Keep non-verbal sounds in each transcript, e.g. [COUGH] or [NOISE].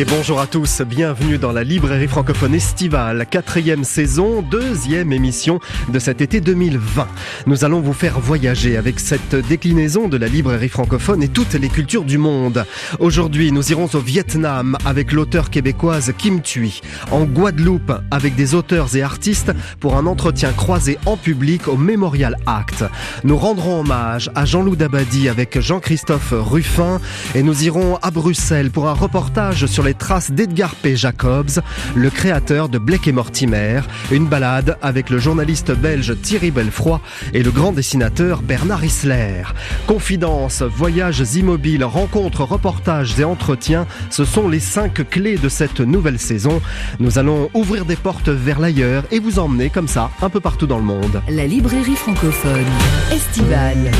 Et bonjour à tous, bienvenue dans la librairie francophone estivale, quatrième saison, deuxième émission de cet été 2020. Nous allons vous faire voyager avec cette déclinaison de la librairie francophone et toutes les cultures du monde. Aujourd'hui, nous irons au Vietnam avec l'auteur québécoise Kim Thuy, en Guadeloupe avec des auteurs et artistes pour un entretien croisé en public au Memorial Act. Nous rendrons hommage à Jean-Loup Dabadi avec Jean-Christophe Ruffin et nous irons à Bruxelles pour un reportage sur les traces d'Edgar P. Jacobs, le créateur de Blake et Mortimer, une balade avec le journaliste belge Thierry Belfroy et le grand dessinateur Bernard Isler. Confidences, voyages immobiles, rencontres, reportages et entretiens, ce sont les cinq clés de cette nouvelle saison. Nous allons ouvrir des portes vers l'ailleurs et vous emmener comme ça un peu partout dans le monde. La librairie francophone estivale.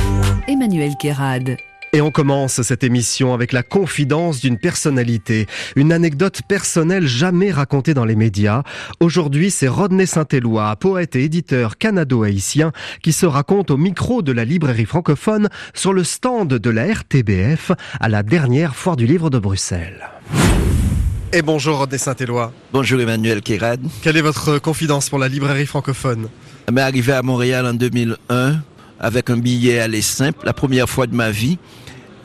Emmanuel Kérad. Et on commence cette émission avec la confidence d'une personnalité, une anecdote personnelle jamais racontée dans les médias. Aujourd'hui, c'est Rodney Saint-Éloi, poète et éditeur canado-haïtien, qui se raconte au micro de la librairie francophone sur le stand de la RTBF à la dernière foire du livre de Bruxelles. Et bonjour Rodney Saint-Éloi. Bonjour Emmanuel Kérad. Quelle est votre confidence pour la librairie francophone? Je arrivé à Montréal en 2001 avec un billet aller simple, la première fois de ma vie.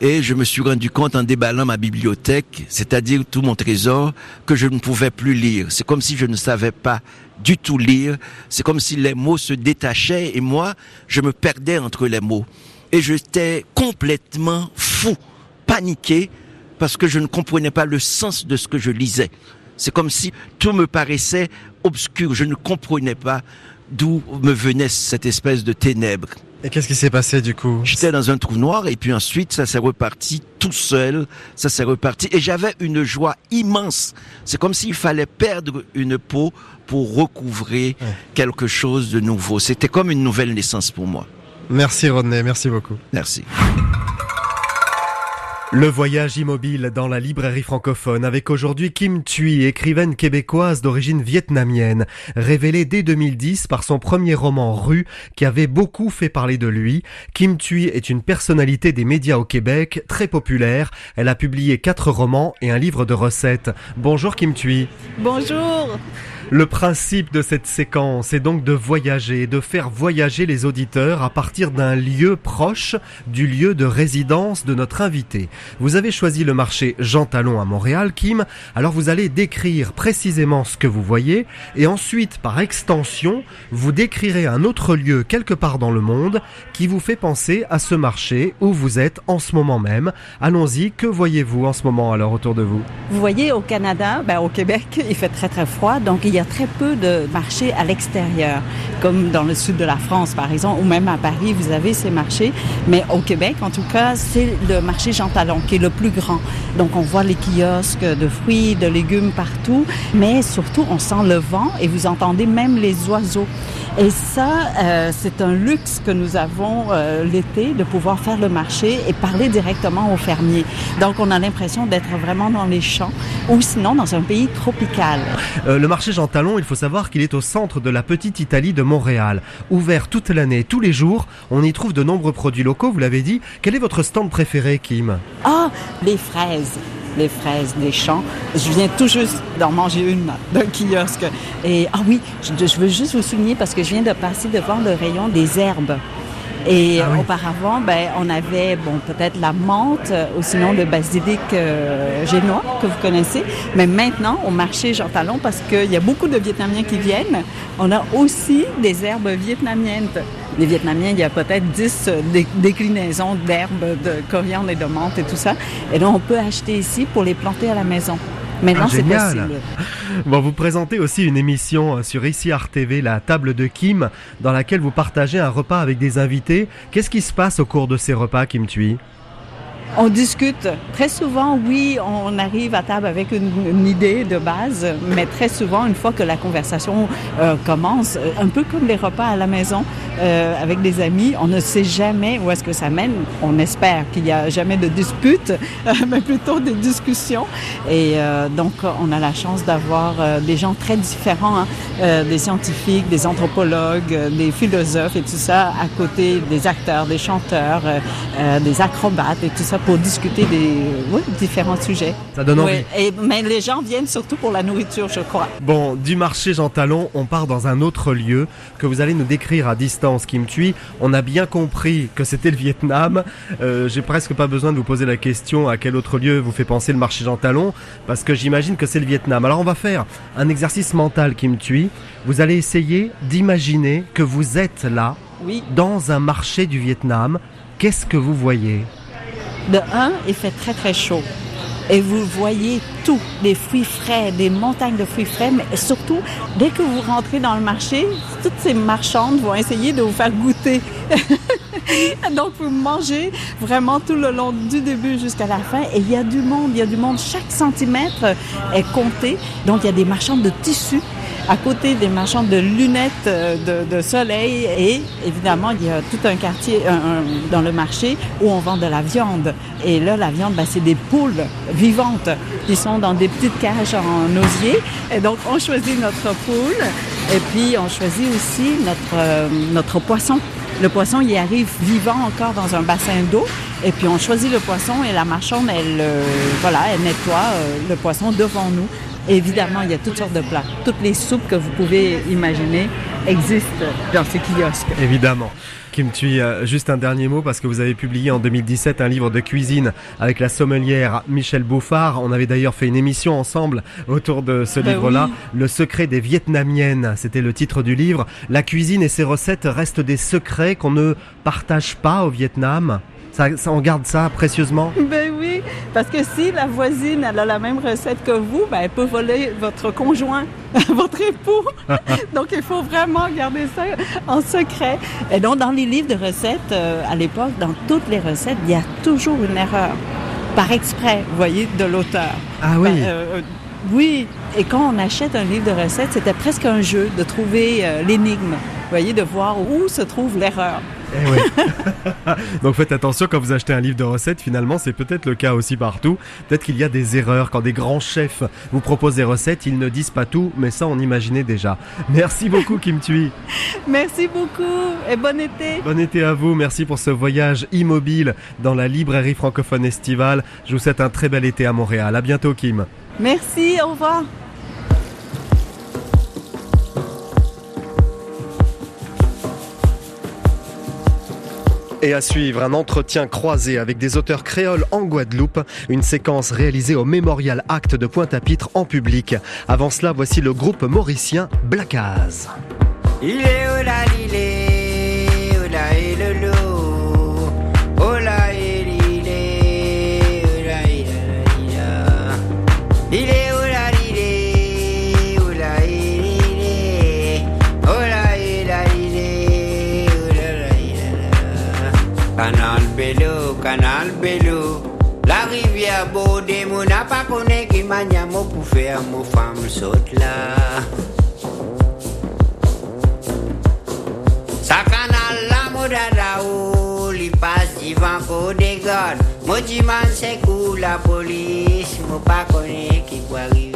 Et je me suis rendu compte en déballant ma bibliothèque, c'est-à-dire tout mon trésor, que je ne pouvais plus lire. C'est comme si je ne savais pas du tout lire. C'est comme si les mots se détachaient et moi, je me perdais entre les mots. Et j'étais complètement fou, paniqué, parce que je ne comprenais pas le sens de ce que je lisais. C'est comme si tout me paraissait obscur. Je ne comprenais pas d'où me venait cette espèce de ténèbres. Et qu'est-ce qui s'est passé du coup J'étais dans un trou noir et puis ensuite ça s'est reparti tout seul, ça s'est reparti et j'avais une joie immense. C'est comme s'il fallait perdre une peau pour recouvrir quelque chose de nouveau. C'était comme une nouvelle naissance pour moi. Merci Rodney, merci beaucoup. Merci. Le voyage immobile dans la librairie francophone avec aujourd'hui Kim Thuy, écrivaine québécoise d'origine vietnamienne, révélée dès 2010 par son premier roman Rue qui avait beaucoup fait parler de lui. Kim Thuy est une personnalité des médias au Québec, très populaire. Elle a publié quatre romans et un livre de recettes. Bonjour Kim Thuy. Bonjour. Le principe de cette séquence est donc de voyager, de faire voyager les auditeurs à partir d'un lieu proche du lieu de résidence de notre invité. Vous avez choisi le marché Jean Talon à Montréal, Kim, alors vous allez décrire précisément ce que vous voyez et ensuite, par extension, vous décrirez un autre lieu quelque part dans le monde qui vous fait penser à ce marché où vous êtes en ce moment même. Allons-y, que voyez-vous en ce moment alors autour de vous? Vous voyez au Canada, ben, au Québec, il fait très très froid, donc il y a très peu de marchés à l'extérieur, comme dans le sud de la France par exemple, ou même à Paris, vous avez ces marchés. Mais au Québec, en tout cas, c'est le marché Jean Talon qui est le plus grand. Donc on voit les kiosques de fruits, de légumes partout, mais surtout on sent le vent et vous entendez même les oiseaux. Et ça, euh, c'est un luxe que nous avons euh, l'été de pouvoir faire le marché et parler directement aux fermiers. Donc on a l'impression d'être vraiment dans les champs ou sinon dans un pays tropical. Euh, le marché Jean Il faut savoir qu'il est au centre de la petite Italie de Montréal. Ouvert toute l'année, tous les jours, on y trouve de nombreux produits locaux, vous l'avez dit. Quel est votre stand préféré, Kim? Ah, les fraises les fraises des champs. Je viens tout juste d'en manger une d'un kiosque. Et ah oui, je, veux juste vous souligner parce que je viens de passer devant le rayon des herbes. Et ah oui. auparavant, ben, on avait bon peut-être la menthe ou sinon le basilic euh, génois que vous connaissez. Mais maintenant, au marché Jean Talon, parce qu'il y a beaucoup de Vietnamiens qui viennent, on a aussi des herbes vietnamiennes. Les Vietnamiens, il y a peut-être 10 déclinaisons d'herbes, de coriandre et de menthe et tout ça. Et donc, on peut acheter ici pour les planter à la maison. Maintenant, Ah, c'est possible. [LAUGHS] Bon, vous présentez aussi une émission sur ici Art TV, la table de Kim, dans laquelle vous partagez un repas avec des invités. Qu'est-ce qui se passe au cours de ces repas, Kim Thuy? On discute. Très souvent, oui, on arrive à table avec une, idée de base, mais très souvent, une fois que la conversation euh, commence, euh, un peu comme les repas à la maison euh, avec des amis, on ne sait jamais où est-ce que ça mène. On espère qu'il n'y a jamais de dispute, [LAUGHS] mais plutôt des discussions. Et donc, on a la chance d'avoir des gens très différents, hein, des scientifiques, des anthropologues, des philosophes et tout ça, à côté des acteurs, des chanteurs, des acrobates et tout ça pour discuter des différents sujets. Ça donne envie. Et, mais les gens viennent surtout pour la nourriture, je crois. Bon, du marché Jean Talon, on part dans un autre lieu que vous allez nous décrire à distance, Kim Thuy. On a bien compris que c'était le Vietnam. Euh, J'ai presque pas besoin de vous poser la question à quel autre lieu vous fait penser le marché Jean Talon, parce que j'imagine que c'est le Vietnam. Alors on va faire un exercice mental, Kim Thuy. Vous allez essayer d'imaginer que vous êtes là, oui. dans un marché du Vietnam. Qu'est-ce que vous voyez? De un, il fait très très chaud. Et vous voyez tout, des fruits frais, des montagnes de fruits frais, mais surtout, dès que vous rentrez dans le marché, toutes ces marchandes vont essayer de vous faire goûter. [LAUGHS] Donc, vous mangez vraiment tout le long du début jusqu'à la fin. Et il y a du monde, il y a du monde. Chaque centimètre est compté. Donc, il y a des marchands de tissus à côté des marchands de lunettes euh, de, soleil et évidemment il y a tout un quartier dans le marché où on vend de la viande et là la viande ben, c'est des poules vivantes qui sont dans des petites cages en osier et donc on choisit notre poule et puis on choisit aussi notre euh, poisson le poisson, il arrive vivant encore dans un bassin d'eau. Et puis, on choisit le poisson et la marchande, elle, euh, voilà, elle nettoie le poisson devant nous. Évidemment, il y a toutes sortes de plats. Toutes les soupes que vous pouvez imaginer existent dans ces kiosques. Évidemment. Kim Thuy, juste un dernier mot parce que vous avez publié en 2017 un livre de cuisine avec la sommelière Michel Bouffard. On avait d'ailleurs fait une émission ensemble autour de ce ben livre-là. Le secret des Vietnamiennes, c'était le titre du livre. La cuisine et ses recettes restent des secrets qu'on ne partage pas au Vietnam. Ça, on garde ça précieusement? Ben oui, parce que si la voisine elle a la même recette que vous, ben elle peut voler votre conjoint, [LAUGHS] votre époux. [LAUGHS] donc il faut vraiment garder ça en secret. Et donc dans les livres de recettes, euh, à l'époque, dans toutes les recettes, il y a toujours une erreur, par exprès, vous voyez, de l'auteur. Ah oui. Ben, euh, euh, oui, et quand on achète un livre de recettes, c'était presque un jeu de trouver l'énigme, vous voyez, de voir où se trouve l'erreur. Eh [LAUGHS] Donc faites attention quand vous achetez un livre de recettes, finalement c'est peut-être le cas aussi partout. Peut-être qu'il y a des erreurs quand des grands chefs vous proposent des recettes, ils ne disent pas tout, mais ça on imaginait déjà. Merci beaucoup Kim Thuy. [LAUGHS] Merci beaucoup et bon été. Bon été à vous, merci pour ce voyage immobile dans la librairie francophone estivale. Je vous souhaite un très bel été à Montréal. À bientôt Kim. Merci, au revoir. Et à suivre, un entretien croisé avec des auteurs créoles en Guadeloupe, une séquence réalisée au Mémorial Acte de Pointe-à-Pitre en public. Avant cela, voici le groupe mauricien Blackaz. Il est La rivière Baudé, mon n'a pas connu qui m'a pour faire mon femme saute là. Sa canal la modada ou li passe divan ko de god. Mo diman c'est cool la police, mo pas connu qui peut arriver.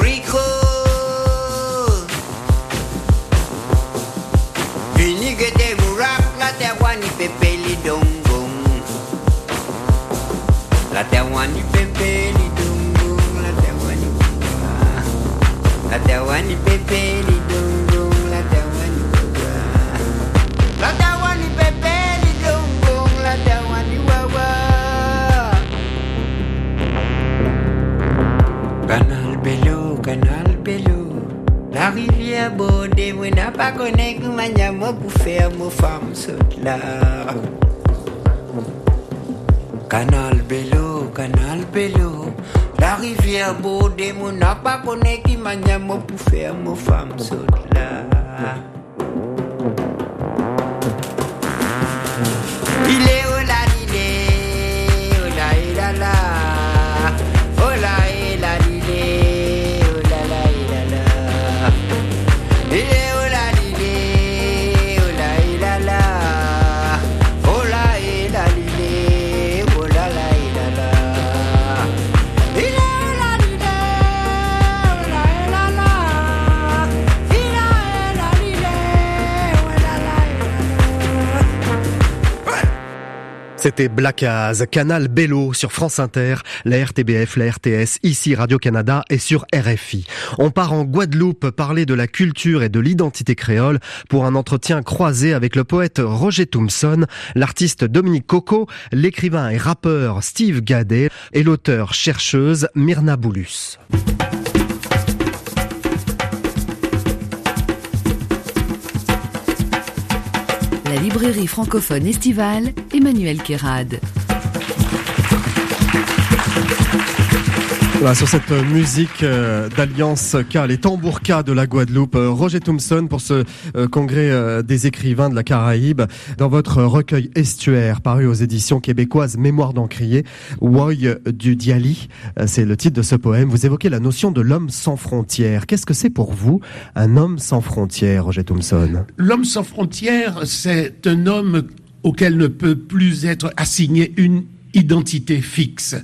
Rico La terwani pepe li dongong La terwani La terwani pepe li La terwani La terwani pepe li La terwani wawa Canal Belo, Canal Belo La rivière Bodé, vous n'a pas connu que ma pour faire mon femme saute là. Canal Bello, Canal Bello. La rivière Bodé, vous n'a pas connu que ma pour faire mon femme saute là. C'était Blackaz, Canal Bello sur France Inter, la RTBF, la RTS, ici Radio-Canada et sur RFI. On part en Guadeloupe parler de la culture et de l'identité créole pour un entretien croisé avec le poète Roger Thompson, l'artiste Dominique Coco, l'écrivain et rappeur Steve Gadet et l'auteur-chercheuse Myrna Boulus. La librairie francophone estivale, Emmanuel Kérad. Sur cette musique euh, d'Alliance K, les tambours de la Guadeloupe, euh, Roger Thompson pour ce euh, congrès euh, des écrivains de la Caraïbe, dans votre recueil Estuaire, paru aux éditions québécoises Mémoire d'Encrier, Woy du Diali, euh, c'est le titre de ce poème. Vous évoquez la notion de l'homme sans frontières. Qu'est-ce que c'est pour vous un homme sans frontières, Roger Thompson? L'homme sans frontières, c'est un homme auquel ne peut plus être assigné une identité fixe.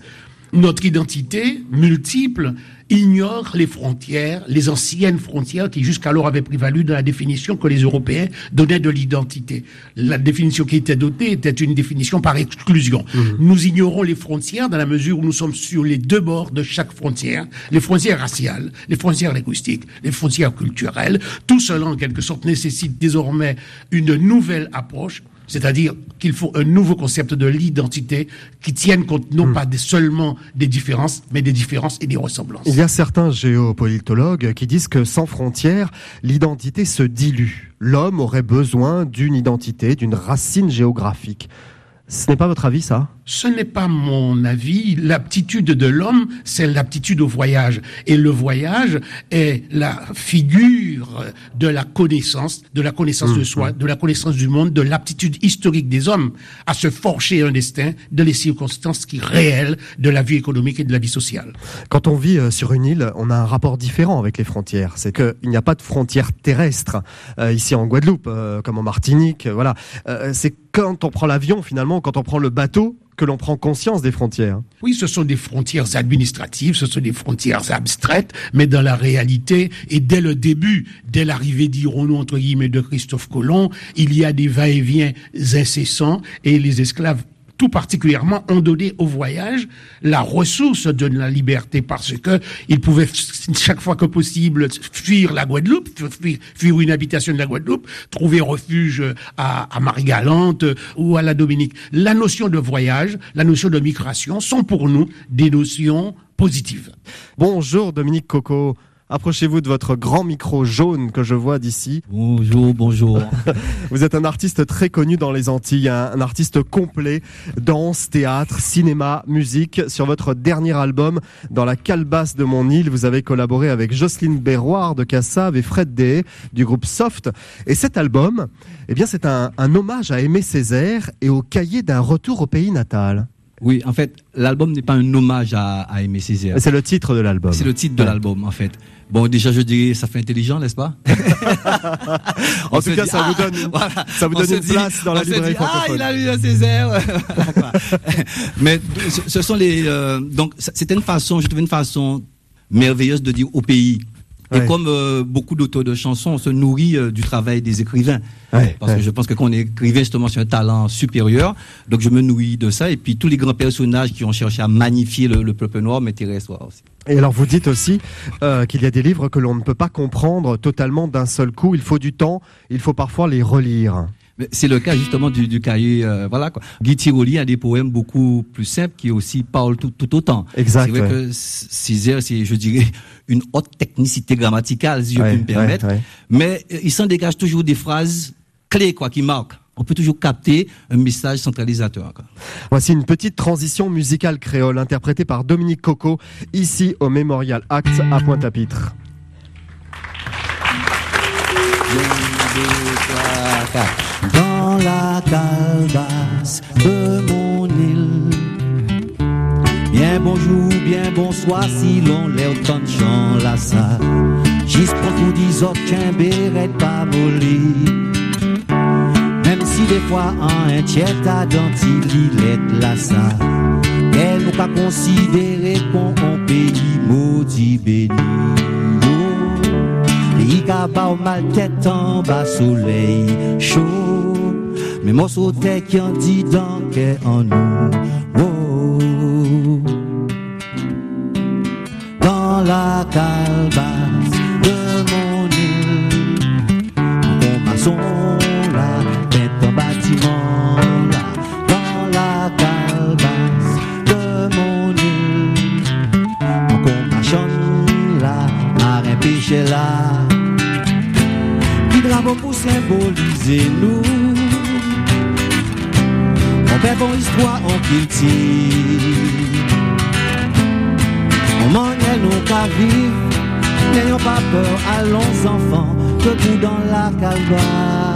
Notre identité multiple ignore les frontières, les anciennes frontières qui jusqu'alors avaient prévalu dans la définition que les Européens donnaient de l'identité. La définition qui était dotée était une définition par exclusion. Nous ignorons les frontières dans la mesure où nous sommes sur les deux bords de chaque frontière, les frontières raciales, les frontières linguistiques, les frontières culturelles. Tout cela, en quelque sorte, nécessite désormais une nouvelle approche c'est-à-dire qu'il faut un nouveau concept de l'identité qui tienne compte non pas des- seulement des différences, mais des différences et des ressemblances. Il y a certains géopolitologues qui disent que sans frontières, l'identité se dilue. L'homme aurait besoin d'une identité, d'une racine géographique. Ce n'est pas votre avis, ça? Ce n'est pas mon avis. L'aptitude de l'homme, c'est l'aptitude au voyage. Et le voyage est la figure de la connaissance, de la connaissance de soi, de la connaissance du monde, de l'aptitude historique des hommes à se forger un destin de les circonstances qui réelles de la vie économique et de la vie sociale. Quand on vit euh, sur une île, on a un rapport différent avec les frontières. C'est qu'il n'y a pas de frontières terrestres euh, ici en Guadeloupe, euh, comme en Martinique. euh, voilà. Euh, c'est quand on prend l'avion, finalement, quand on prend le bateau, que l'on prend conscience des frontières. Oui, ce sont des frontières administratives, ce sont des frontières abstraites, mais dans la réalité, et dès le début, dès l'arrivée, dirons-nous, entre guillemets, de Christophe Colomb, il y a des va-et-vient incessants, et les esclaves tout particulièrement, ont donné au voyage la ressource de la liberté parce que ils pouvaient chaque fois que possible fuir la Guadeloupe, fuir, une habitation de la Guadeloupe, trouver refuge à, à Marie-Galante ou à la Dominique. La notion de voyage, la notion de migration sont pour nous des notions positives. Bonjour Dominique Coco. Approchez-vous de votre grand micro jaune que je vois d'ici. Bonjour, bonjour. [LAUGHS] Vous êtes un artiste très connu dans les Antilles, un, un, artiste complet, danse, théâtre, cinéma, musique. Sur votre dernier album, Dans la calebasse de mon île, vous avez collaboré avec Jocelyne Berroir de Cassave et Fred Deshaies du groupe Soft. Et cet album, eh bien, c'est un, un hommage à Aimé Césaire et au cahier d'un retour au pays natal. Oui, en fait, l'album n'est pas un hommage à, à Aimé Césaire. C'est le titre de l'album. C'est le titre de Ouais. l'album, en fait. Bon, déjà, je dirais, ça fait intelligent, n'est-ce pas? [LAUGHS] En tout cas, dit, ça vous ah, donne, une- voilà. ça vous On donne une dit- place dans la on librairie dit, Ah, il a lu un Césaire. [LAUGHS] Mais ce, ce sont les. euh, donc, c'était une façon, je trouvais une façon merveilleuse de dire au pays. Et comme euh, beaucoup d'auteurs de chansons, on se nourrit euh, du travail des écrivains. Ouais, Parce ouais. que je pense que quand on est écrivain, justement, c'est un talent supérieur. Donc, je me nourris de ça. Et puis, tous les grands personnages qui ont cherché à magnifier le, le peuple noir m'intéressent aussi. Et alors vous dites aussi euh, qu'il y a des livres que l'on ne peut pas comprendre totalement d'un seul coup. Il faut du temps, il faut parfois les relire. C'est le cas justement du, du cahier, euh, voilà quoi. Guy Tiroli a des poèmes beaucoup plus simples qui aussi parlent tout, tout autant. Exact, C'est vrai ouais. que Césaire, c'est, je dirais, [LAUGHS] une haute technicité grammaticale, si je peux me permettre. ouais. Mais euh, il s'en dégage toujours des phrases clés, quoi, qui marquent. On peut toujours capter un message centralisateur. Quoi. Voici une petite transition musicale créole interprétée par Dominique Coco, ici au Memorial Act à Pointe-à-Pitre. Dans la calebasse de mon île. Bien bonjour, bien bonsoir, si l'on l'air chant là ça. Juste pour dire autres qu'un béret pas molli. Même si des fois en ta dentille, il est là ça. Elle nous pas considéré qu'on pays maudit béni. Qui au mal tête en bas soleil chaud. Mais mon sauté qui en dit donc en nous. Dans la calebasse de mon île, en maçon là, tête en bâtiment là, dans la calebasse de mon île, en marchant là, marin pêché là, qui drapeau pour symboliser nous. Fait bon histoire, on cultive. On nos qu'à vivre. N'ayons pas peur, allons enfants, debout dans la calebasse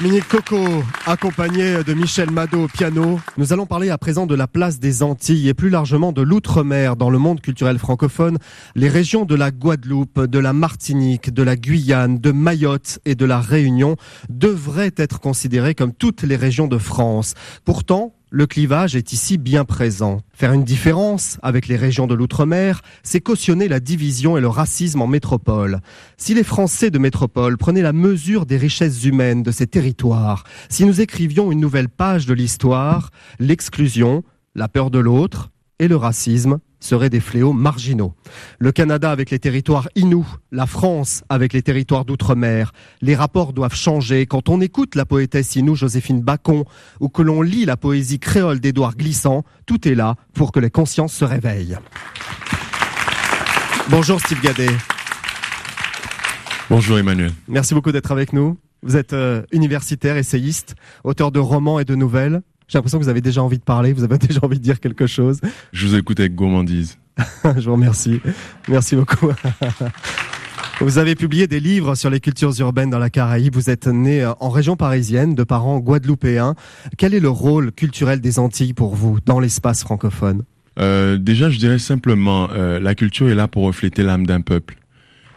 Dominique Coco, accompagné de Michel Mado au piano. Nous allons parler à présent de la place des Antilles et plus largement de l'outre-mer dans le monde culturel francophone. Les régions de la Guadeloupe, de la Martinique, de la Guyane, de Mayotte et de la Réunion devraient être considérées comme toutes les régions de France. Pourtant, le clivage est ici bien présent. Faire une différence avec les régions de l'outre-mer, c'est cautionner la division et le racisme en métropole. Si les Français de métropole prenaient la mesure des richesses humaines de ces territoires, si nous écrivions une nouvelle page de l'histoire, l'exclusion, la peur de l'autre et le racisme seraient des fléaux marginaux. Le Canada avec les territoires Inuits, la France avec les territoires d'outre-mer, les rapports doivent changer. Quand on écoute la poétesse Inou Joséphine Bacon ou que l'on lit la poésie créole d'Édouard Glissant, tout est là pour que les consciences se réveillent. Bonjour Steve Gadet. Bonjour Emmanuel. Merci beaucoup d'être avec nous. Vous êtes euh, universitaire, essayiste, auteur de romans et de nouvelles. J'ai l'impression que vous avez déjà envie de parler, vous avez [LAUGHS] déjà envie de dire quelque chose. Je vous écoute avec gourmandise. [LAUGHS] Je vous remercie. Merci beaucoup. [LAUGHS] Vous avez publié des livres sur les cultures urbaines dans la Caraïbe. Vous êtes né en région parisienne de parents guadeloupéens. Quel est le rôle culturel des Antilles pour vous dans l'espace francophone? Euh, Déjà, je dirais simplement, euh, la culture est là pour refléter l'âme d'un peuple.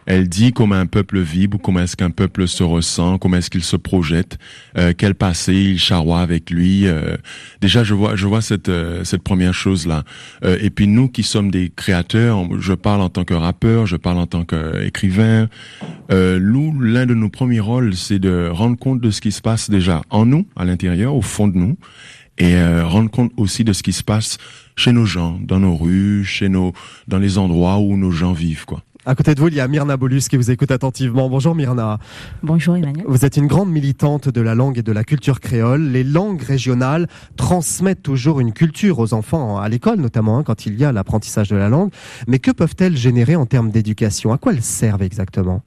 Elle dit comment un peuple vibre, comment est-ce qu'un peuple se ressent, comment est-ce qu'il se projette, euh, quel passé il charroie avec lui. Euh. déjà, je vois, je vois cette euh, cette première chose là. et puis nous qui sommes des créateurs, je parle en tant que rappeur, je parle en tant qu'écrivain. nous, l'un de nos premiers rôles, c'est de rendre compte de ce qui se passe déjà en nous, à l'intérieur, au fond de nous, et rendre compte aussi de ce qui se passe chez nos gens, dans nos rues, chez nos, dans les endroits où nos gens vivent, quoi. À côté de vous, il y a Myrna Bolus qui vous écoute attentivement. Bonjour Myrna. Bonjour Emmanuel. Vous êtes une grande militante de la langue et de la culture créole. Les langues régionales transmettent toujours une culture aux enfants, à l'école notamment, hein, quand il y a l'apprentissage de la langue. Mais que peuvent-elles générer en termes d'éducation? À quoi elles servent exactement?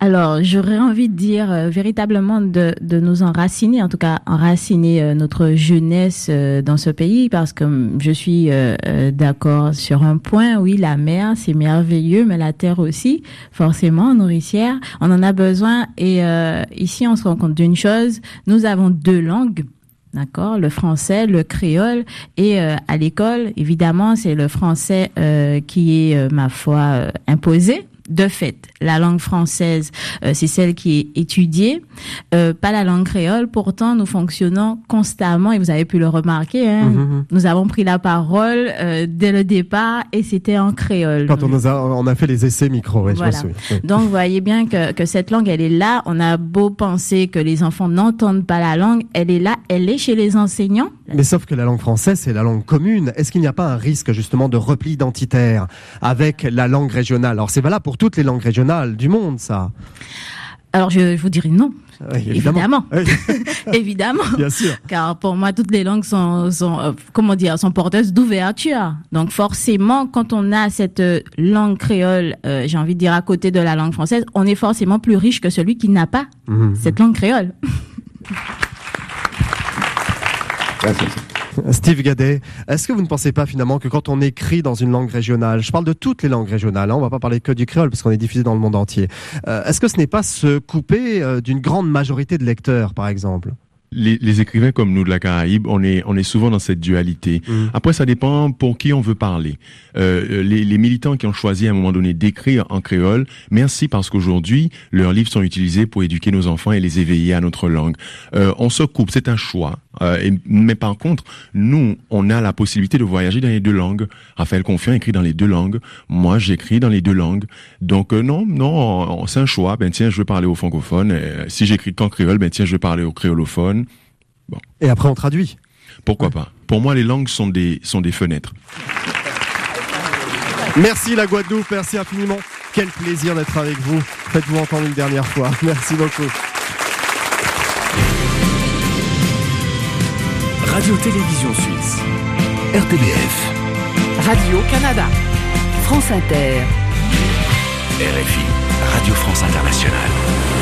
Alors, j'aurais envie de dire euh, véritablement de, de, nous enraciner, en tout cas enraciner euh, notre jeunesse euh, dans ce pays, parce que je suis d'accord sur un point, oui, la mer, c'est merveilleux, mais la terre aussi, forcément, nourricière, on en a besoin. Et euh, ici, on se rend compte d'une chose, nous avons deux langues. D'accord, le français, le créole, et euh, à l'école, évidemment, c'est le français euh, qui est, ma foi, imposé de fait, la langue française, euh, c'est celle qui est étudiée, euh, pas la langue créole. Pourtant, nous fonctionnons constamment, et vous avez pu le remarquer, hein, mhm, mhm. nous avons pris la parole euh, dès le départ, et c'était en créole. Quand on, a, on a fait les essais micro, voilà. Donc, vous voyez bien que, que cette langue, elle est là. On a beau penser que les enfants n'entendent pas la langue, elle est là, elle est chez les enseignants. Mais sauf que la langue française, c'est la langue commune. Est-ce qu'il n'y a pas un risque justement de repli identitaire avec la langue régionale? Alors c'est valable pour toutes les langues régionales du monde, ça. Alors je, vous dirais non. évidemment, [LAUGHS] évidemment. Bien sûr. Car pour moi, toutes les langues sont, sont euh, comment dire, sont porteuses d'ouverture. Donc forcément, quand on a cette euh, langue créole, euh, j'ai envie de dire à côté de la langue française, on est forcément plus riche que celui qui n'a pas mmh. cette langue créole. [LAUGHS] Steve Gadet, est-ce que vous ne pensez pas finalement que quand on écrit dans une langue régionale, je parle de toutes les langues régionales, hein, on va pas parler que du créole parce qu'on est diffusé dans le monde entier, euh, est-ce que ce n'est pas se couper euh, d'une grande majorité de lecteurs, par exemple? Les, les, écrivains comme nous de la Caraïbe, on est, on est souvent dans cette dualité. Mm. Après, ça dépend pour qui on veut parler. Euh, les, les, militants qui ont choisi à un moment donné d'écrire en créole, merci parce qu'aujourd'hui, leurs livres sont utilisés pour éduquer nos enfants et les éveiller à notre langue. Euh, on se coupe, c'est un choix. Euh, et, mais par contre, nous, on a la possibilité de voyager dans les deux langues. Raphaël Confiant écrit dans les deux langues. Moi, j'écris dans les deux langues. Donc euh, non, non, c'est un choix. Ben tiens, je veux parler au francophone. Euh, si j'écris qu'en créole, ben tiens, je veux parler au créolophone. Bon. Et après, on traduit. Pourquoi pas Pour moi, les langues sont des sont des fenêtres. Merci la Guadeloupe, merci infiniment. Quel plaisir d'être avec vous. Faites-vous entendre une dernière fois. [LAUGHS] Merci beaucoup. Radio-Télévision Suisse. RTBF. Radio-Canada. France Inter. RFI. Radio France Internationale.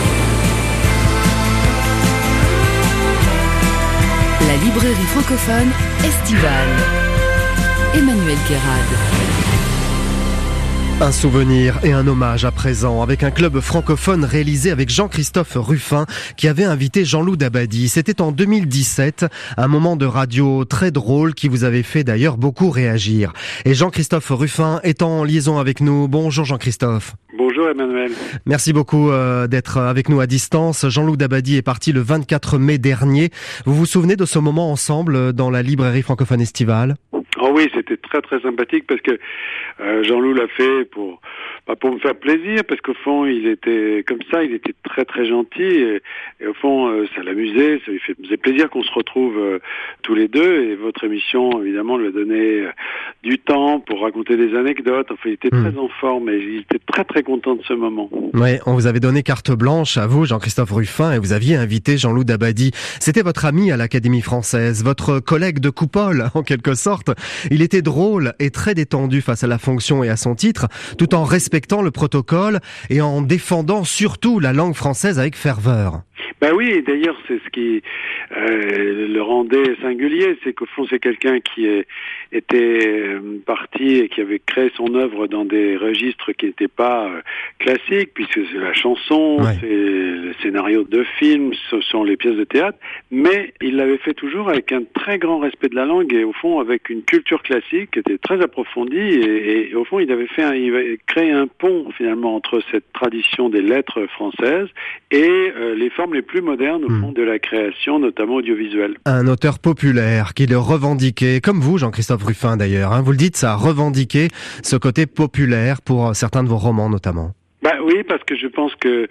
Librairie francophone estivale. Emmanuel Guérard. Un souvenir et un hommage à présent avec un club francophone réalisé avec Jean-Christophe Ruffin qui avait invité Jean-Loup Dabadi. C'était en 2017, un moment de radio très drôle qui vous avait fait d'ailleurs beaucoup réagir. Et Jean-Christophe Ruffin est en liaison avec nous. Bonjour Jean-Christophe. Bonjour Emmanuel. Merci beaucoup euh, d'être avec nous à distance. Jean-Loup Dabadi est parti le 24 mai dernier. Vous vous souvenez de ce moment ensemble dans la librairie francophone estivale? Oh oui, c'était très très sympathique parce que euh, Jean-Loup l'a fait pour pas pour me faire plaisir parce qu'au fond il était comme ça, il était très très gentil et, et au fond euh, ça l'amusait, ça lui fait, faisait plaisir qu'on se retrouve euh, tous les deux et votre émission évidemment lui a donné euh, du temps pour raconter des anecdotes. Enfin, il était Hmm. très en forme et il était très très content de ce moment. Oui, on vous avait donné carte blanche à vous, Jean-Christophe Ruffin, et vous aviez invité Jean-Loup Dabadi. C'était votre ami à l'Académie française, votre collègue de coupole, en quelque sorte. Il était drôle et très détendu face à la fonction et à son titre, tout en respectant le protocole et en défendant surtout la langue française avec ferveur. Ben oui, d'ailleurs c'est ce qui euh, le rendait singulier, c'est qu'au fond c'est quelqu'un qui est, était euh, parti et qui avait créé son œuvre dans des registres qui n'étaient pas euh, classiques, puisque c'est la chanson, Ouais. c'est le scénario de film, ce sont les pièces de théâtre, mais il l'avait fait toujours avec un très grand respect de la langue et au fond avec une culture classique qui était très approfondie et, et au fond il avait fait un, il avait créé un pont finalement entre cette tradition des lettres françaises et euh, les formes les plus modernes au Hmm. fond de la création, notamment audiovisuelle. Un auteur populaire qui le revendiquait, comme vous, Jean-Christophe Ruffin d'ailleurs, hein, vous le dites, ça a revendiqué ce côté populaire pour certains de vos romans notamment. Bah oui, parce que je pense que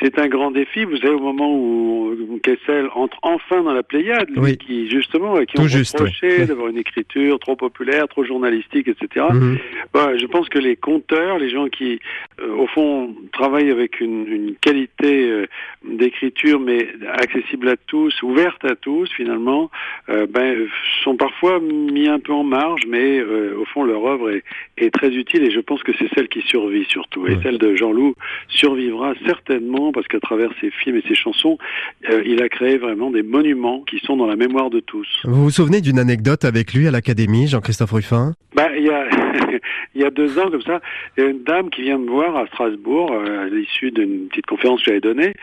c'est un grand défi. Vous savez, au moment où Kessel entre enfin dans la Pléiade, lui Oui. qui justement, à qui Tout on juste, reprochait oui. d'avoir une écriture trop populaire, trop journalistique, etc. Mhm. Bah, je pense que les conteurs, les gens qui, euh, au fond, travaillent avec une, une qualité euh, d'écriture, mais accessible à tous, ouverte à tous, finalement, euh, ben, sont parfois mis un peu en marge, mais euh, au fond, leur œuvre est, est très utile et je pense que c'est celle qui survit surtout. Et celle de Survivra certainement parce qu'à travers ses films et ses chansons, euh, il a créé vraiment des monuments qui sont dans la mémoire de tous. Vous vous souvenez d'une anecdote avec lui à l'Académie, Jean-Christophe Ruffin? Bah, il y a, [LAUGHS] il y a deux ans, comme ça, il y a une dame qui vient me voir à Strasbourg, euh, à l'issue d'une petite conférence que j'avais donnée,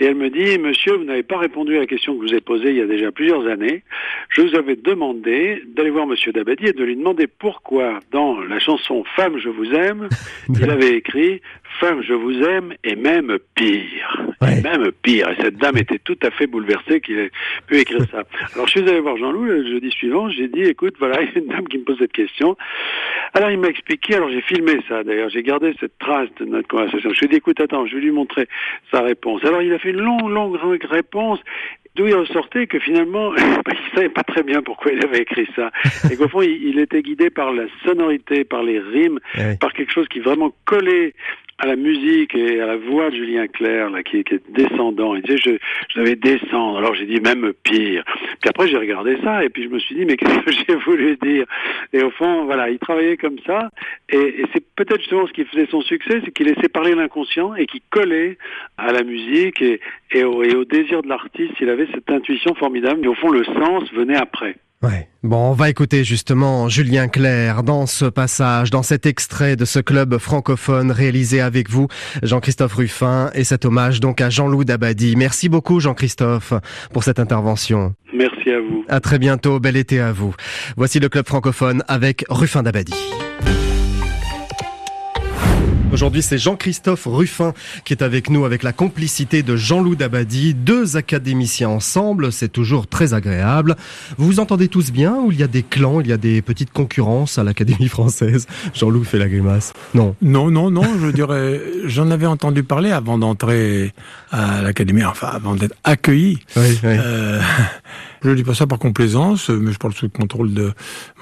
et elle me dit, monsieur, vous n'avez pas répondu à la question que je vous ai posée il y a déjà plusieurs années. Je vous avais demandé d'aller voir monsieur Dabadi et de lui demander pourquoi, dans la chanson Femme, je vous aime, [LAUGHS] il avait écrit Femme, je vous aime, et même pire. Ouais. Et même pire. Et cette dame était tout à fait bouleversée qu'il ait pu écrire ça. [LAUGHS] Alors, je suis allé voir Jean-Loup le jeudi suivant. J'ai dit, écoute, voilà, il y a une dame qui me pose cette question. Alors, il m'a expliqué. Alors, j'ai filmé ça, d'ailleurs. J'ai gardé cette trace de notre conversation. Je lui ai dit, écoute, attends, je vais lui montrer sa réponse. Alors, il a fait une longue, longue réponse d'où il ressortait que finalement, bah, [LAUGHS] il savait pas très bien pourquoi il avait écrit ça. Et qu'au fond, il, il était guidé par la sonorité, par les rimes, Ouais. par quelque chose qui vraiment collait à la musique et à la voix de Julien Clerc, là, qui, qui est descendant. Il disait, je, je devais descendre. Alors j'ai dit même pire. Puis après j'ai regardé ça et puis je me suis dit, mais qu'est-ce que [LAUGHS] j'ai voulu dire? Et au fond, voilà, il travaillait comme ça. Et, et c'est peut-être justement ce qui faisait son succès, c'est qu'il laissait parler l'inconscient et qui collait à la musique et, et, au, et au désir de l'artiste. Il avait cette intuition formidable. Mais au fond, le sens venait après. Ouais. Bon, on va écouter justement Julien Clerc dans ce passage, dans cet extrait de ce club francophone réalisé avec vous, Jean-Christophe Ruffin, et cet hommage donc à Jean-Loup Dabadi. Merci beaucoup Jean-Christophe pour cette intervention. Merci à vous. À très bientôt, bel été à vous. Voici le club francophone avec Ruffin Dabadi. Aujourd'hui, c'est Jean-Christophe Ruffin qui est avec nous avec la complicité de Jean-Loup Dabadi, deux académiciens ensemble, c'est toujours très agréable. Vous vous entendez tous bien ou il y a des clans, il y a des petites concurrences à l'Académie française? Jean-Loup fait la grimace. Non. Non, non, non, je dirais, [LAUGHS] j'en avais entendu parler avant d'entrer à l'Académie, enfin avant d'être accueilli. Oui, oui. Euh, je dis pas ça par complaisance, mais je parle sous le contrôle de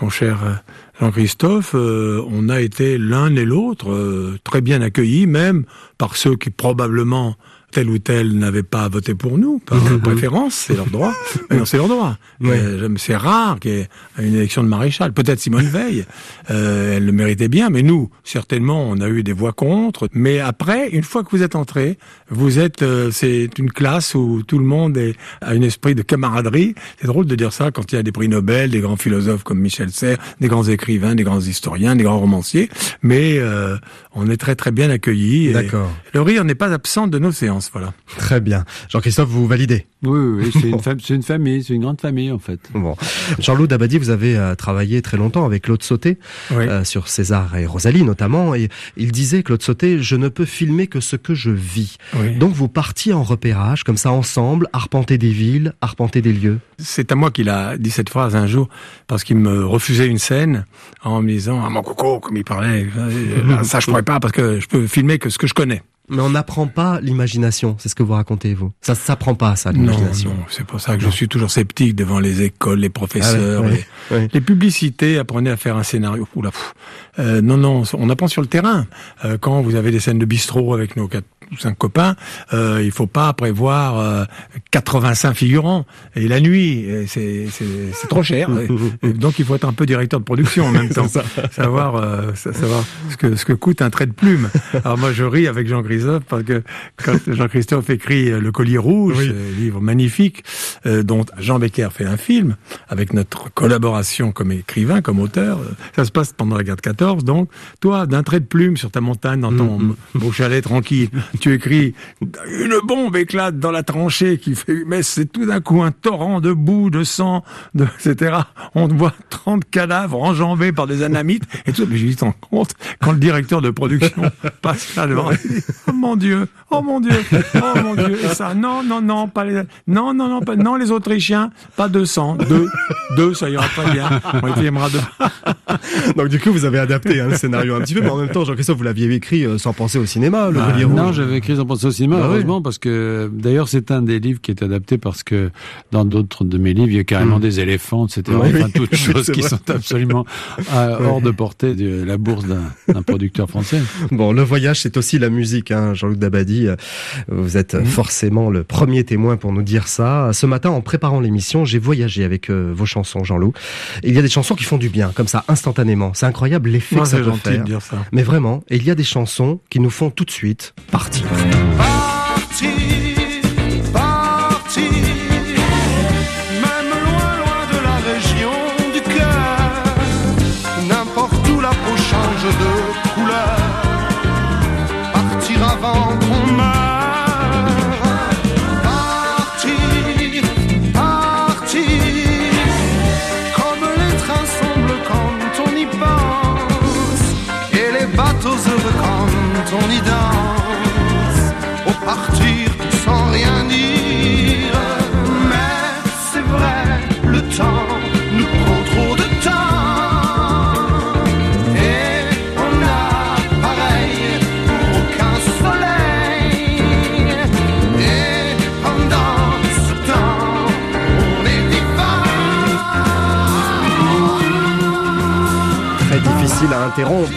mon cher euh, Jean-Christophe. Euh, on a été l'un et l'autre euh, très bien accueillis, même par ceux qui probablement tel ou tel n'avait pas voté pour nous, par préférence, c'est leur droit. Mais [LAUGHS] non, c'est leur droit. Ouais. Euh, c'est rare qu'il y ait une élection de maréchal. Peut-être Simone Veil, euh, elle le méritait bien, mais nous, certainement, on a eu des voix contre. Mais après, une fois que vous êtes entré, vous êtes, euh, c'est une classe où tout le monde est, a un esprit de camaraderie. C'est drôle de dire ça quand il y a des prix Nobel, des grands philosophes comme Michel Serres, des grands écrivains, des grands historiens, des grands romanciers. Mais euh, on est très très bien accueillis. D'accord. Le rire n'est pas absent de nos séances, voilà. Très bien. Jean-Christophe, vous validez Oui, oui, oui, c'est [LAUGHS] une, fam- c'est une famille, c'est une grande famille en fait. Bon. Jean-Loup Dabadi, vous avez euh, travaillé très longtemps avec Claude Sauté, Oui. euh, sur César et Rosalie notamment, et il disait, Claude Sauté, je ne peux filmer que ce que je vis. Oui. Donc vous partiez en repérage, comme ça ensemble, arpenter des villes, arpenter des lieux. C'est à moi qu'il a dit cette phrase un jour, parce qu'il me refusait une scène en me disant « Ah, mon coco », comme il parlait, euh, [LAUGHS] ça je pourrais pas parce que je peux filmer que ce que je connais. Mais on n'apprend pas l'imagination, c'est ce que vous racontez, vous. Ça ne s'apprend pas, ça, Non, l'imagination. non, c'est pour ça que je suis toujours sceptique devant les écoles, les professeurs, Ah les, les publicités. Apprenez à faire un scénario. Oula. Euh, non, non, on apprend sur le terrain. Euh, quand vous avez des scènes de bistrot avec nos quatre ou cinq copains, euh, il faut pas prévoir euh, 85 figurants et la nuit, et c'est trop cher. Et- et donc il faut être un peu directeur de production en même [LAUGHS] temps, savoir euh, sa- savoir ce que ce que coûte un trait de plume. Alors moi je ris avec Jean Christophe parce que quand Jean Christophe écrit euh, Le Collier Rouge, Oui. euh, livre magnifique euh, dont Jean Becker fait un film avec notre collaboration comme écrivain, comme auteur. euh, Ça se passe pendant la guerre de 14. Donc toi d'un trait de plume sur ta montagne dans ton beau chalet tranquille, tu écris une bombe éclate dans la tranchée qui fait mais c'est tout d'un coup un torrent de boue, de sang, de etc. On voit 30 cadavres enjambés par des anamites et tout. Mais j'ai dit, t'en compte quand le directeur de production [LAUGHS] passe là devant, oh mon Dieu, oh mon Dieu, oh mon Dieu. Et ça, non, non, non, pas les, non, non, non, pas, non, les Autrichiens, pas 200, deux, deux, ça ira très bien. On les filmera deux. Donc du coup, vous avez adapté hein, le scénario un petit peu, mais en même temps, Jean-Christophe, vous l'aviez écrit euh, sans penser au cinéma, le Ah, Rouge. J'avais écrit sans penser au cinéma, Bah oui. heureusement, parce que d'ailleurs c'est un des livres qui est adapté parce que dans d'autres de mes livres, il y a carrément Mm. des éléphants, etc. Oui, enfin, [LAUGHS] oui. toutes Oui, choses qui vrai. sont absolument euh, [LAUGHS] hors de portée de la bourse d'un producteur français. Bon, le voyage, c'est aussi la musique, hein, Jean-Luc Dabadi. Vous êtes Mhm. forcément le premier témoin pour nous dire ça. Ce matin, en préparant l'émission, j'ai voyagé avec euh, vos chansons, Jean-Loup. Il y a des chansons qui font du bien, comme ça, instantanément. C'est incroyable l'effet que ça c'est peut faire. de dire ça. Mais vraiment, et il y a des chansons qui nous font tout de suite partir. Partir,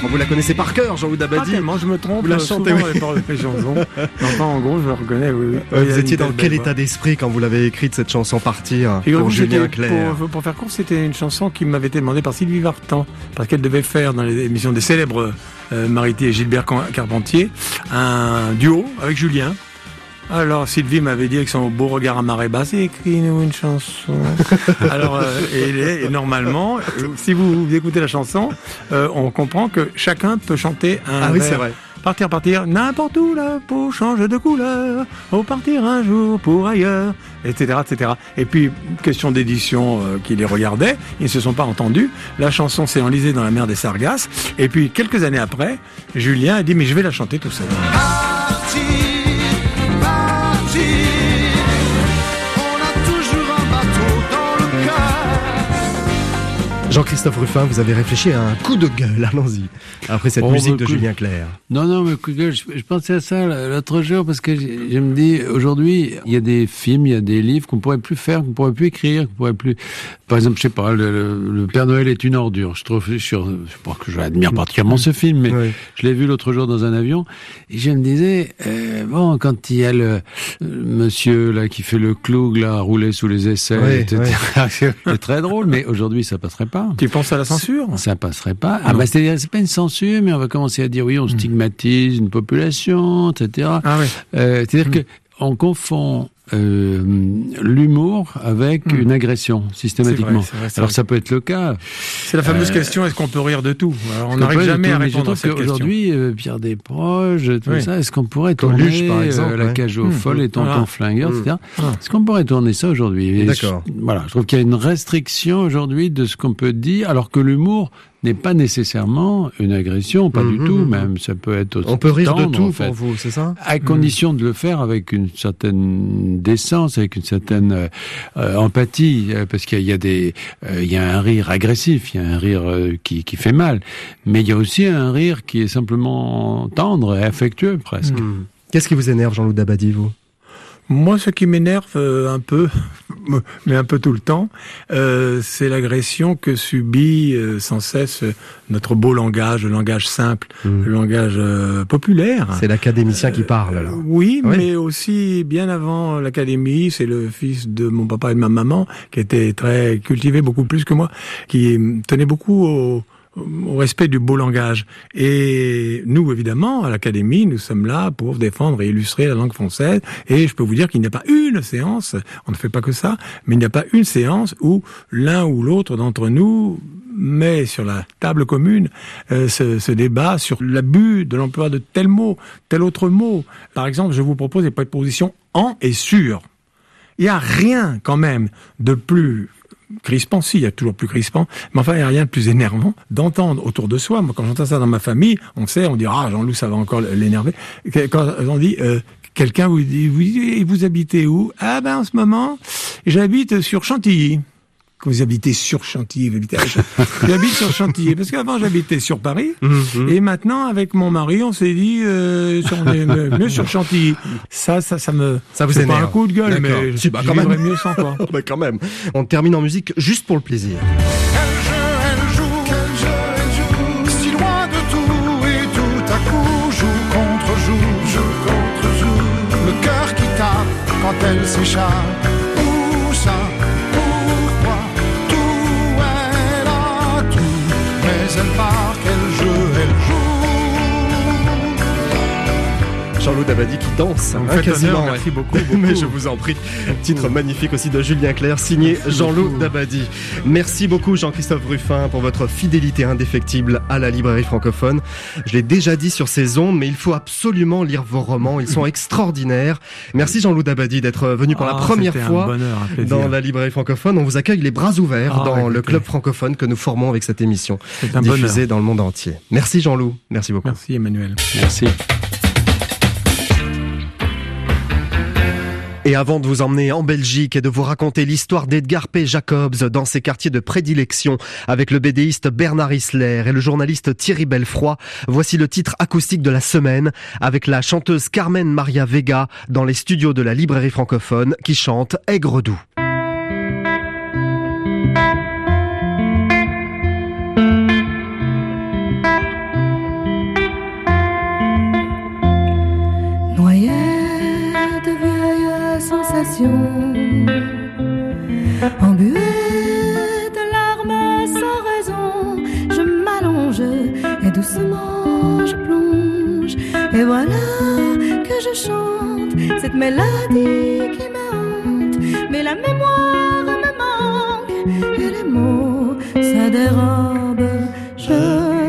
Vous la connaissez par cœur, Jean-Luc Pas Dabadi. tellement, je me trompe. Vous la euh, chantez, oui. chansons. Enfin, en gros, je le reconnais, oui. oui. A vous étiez dans quel état d'esprit quand vous l'avez écrite, cette chanson Partir, pour Julien Clerc Pour, pour faire court, c'était une chanson qui m'avait été demandée par Sylvie Vartan, parce qu'elle devait faire dans les émissions des célèbres euh, Mariti et Gilbert Carpentier un duo avec Julien. Alors Sylvie m'avait dit avec son beau regard à marée basse, écris-nous une chanson. [LAUGHS] Alors euh, et, et normalement, euh, si vous, vous écoutez la chanson, euh, on comprend que chacun peut chanter un Ah oui, vers. c'est vrai. Partir, partir, n'importe où la peau change de couleur, au partir un jour pour ailleurs, etc., etc. Et puis, question d'édition euh, qui les regardait, ils ne se sont pas entendus. La chanson s'est enlisée dans la mer des Sargasses. Et puis, quelques années après, Julien a dit, mais je vais la chanter tout seul. Jean-Christophe Ruffin, vous avez réfléchi à un coup de gueule, allons-y. Après cette Oh, musique de Julien Clerc. Non, non, mais écoute, je, je pensais à ça l'autre jour parce que je, je me dis, aujourd'hui, il y a des films, il y a des livres qu'on pourrait plus faire, qu'on pourrait plus écrire, qu'on pourrait plus. Par exemple, je sais pas, le, le- le Père Noël est une ordure. Je trouve, je, je, pense que j'admire particulièrement ce film, mais je l'ai vu l'autre jour dans un avion et je me disais, euh, bon, quand il y a le, le monsieur là qui fait le cloug là, rouler sous les aisselles, Oui, etc. [LAUGHS] c'est très drôle, mais aujourd'hui ça passerait pas. Tu penses à la censure? Ça passerait pas. Ah bah c'est pas une censure, mais on va commencer à dire oui, on stigmatise une population, etc. Ah oui. Euh, C'est-à-dire que on confond euh, l'humour avec une agression systématiquement. C'est vrai, c'est vrai, c'est Alors vrai. ça peut être le cas. C'est la fameuse Euh, question, est-ce qu'on peut rire de tout? Alors, On n'arrive jamais tout, à répondre à cette question. qu'aujourd'hui, euh, Pierre Desproges, tout Oui. ça, est-ce qu'on pourrait Coluche, tourner par exemple, euh, la ouais. cage aux Mmh, folles mmh, et tonton voilà. flingueur, Mmh. etc. Ah. Est-ce qu'on pourrait tourner ça aujourd'hui? Et D'accord. je- Voilà, je trouve qu'il y a une restriction aujourd'hui de ce qu'on peut dire, alors que l'humour n'est pas nécessairement une agression, pas du Mmh, tout, mmh, même ça peut être aussi On peut rire de tout en fait. pour vous, c'est ça À condition de le faire avec une certaine décence, avec une certaine euh, empathie, euh, parce qu'il y a- des, euh, il y a un rire agressif, il y a un rire euh, qui, qui fait mal, mais il y a aussi un rire qui est simplement tendre et affectueux presque. Qu'est-ce qui vous énerve, Jean-Loup Dabadi, vous? Moi, ce qui m'énerve euh, un peu, [LAUGHS] mais un peu tout le temps, euh, c'est l'agression que subit euh, sans cesse euh, notre beau langage, le langage simple, le langage euh, populaire. C'est l'académicien qui parle, là. Oui, Oui. mais aussi bien avant l'académie, c'est le fils de mon papa et de ma maman qui était très cultivé, beaucoup plus que moi, qui euh, tenait beaucoup au, au respect du beau langage. Et nous, évidemment, à l'académie, nous sommes là pour défendre et illustrer la langue française. Et je peux vous dire qu'il n'y a pas une séance, on ne fait pas que ça, mais il n'y a pas une séance où l'un ou l'autre d'entre nous met sur la table commune euh, ce, ce débat sur l'abus de l'emploi de tel mot, tel autre mot. Par exemple, je vous propose des propositions en et sur. Il n'y a rien quand même de plus crispant, si, il y a toujours plus crispant, mais enfin, il n'y a rien de plus énervant d'entendre autour de soi. Moi, quand j'entends ça dans ma famille, on sait, on dit, ah, Jean-Loup, ça va encore l'énerver. Quand on dit, euh, quelqu'un vous dit, vous, vous habitez où? Ah ben, en ce moment, j'habite sur Chantilly. Quand vous habitez sur Chantilly, vous habitez à Chantilly. [LAUGHS] J'habite sur Chantilly, parce qu'avant j'habitais sur Paris, et maintenant avec mon mari, on s'est dit, euh, sur- on est mieux sur Chantilly. Ça, ça, ça me, Ça vous c'est énerve pas un coup de gueule, D'accord. mais je, Si, bah, quand même. mieux sans toi. [LAUGHS] Bah, quand même. On termine en musique juste pour le plaisir. Elle joue, quel jeu elle joue, si loin de tout et tout à coup joue contre joue, joue contre joue. Le cœur qui tape quand elle s'échappe. Jean-Loup Dabadi qui danse, hein, quasiment. honneur, merci ouais. beaucoup, beaucoup. [LAUGHS] Mais je vous en prie. Titre magnifique aussi de Julien Clerc, signé Jean-Loup Dabadi. Merci beaucoup Jean-Christophe Ruffin pour votre fidélité indéfectible à la librairie francophone. Je l'ai déjà dit sur ces ondes, mais il faut absolument lire vos romans. Ils sont [LAUGHS] extraordinaires. Merci Jean-Loup Dabadi d'être venu pour la Ah, première fois bonheur, un plaisir. dans la librairie francophone. On vous accueille les bras ouverts Ah, dans ouais, le club francophone que nous formons avec cette émission C'est un diffusée bonheur. dans le monde entier. Merci Jean-Loup. Merci beaucoup. Merci Emmanuel. Merci. Et avant de vous emmener en Belgique et de vous raconter l'histoire d'Edgar P. Jacobs dans ses quartiers de prédilection avec le bédéiste Bernard Isler et le journaliste Thierry Belfroy, voici le titre acoustique de la semaine avec la chanteuse Carmen Maria Vega dans les studios de la librairie francophone qui chante Aigre doux. Embué de larmes sans raison, je m'allonge et doucement je plonge. Et voilà que je chante cette mélodie qui me hante, mais la mémoire me manque et les mots ça dérobe. Je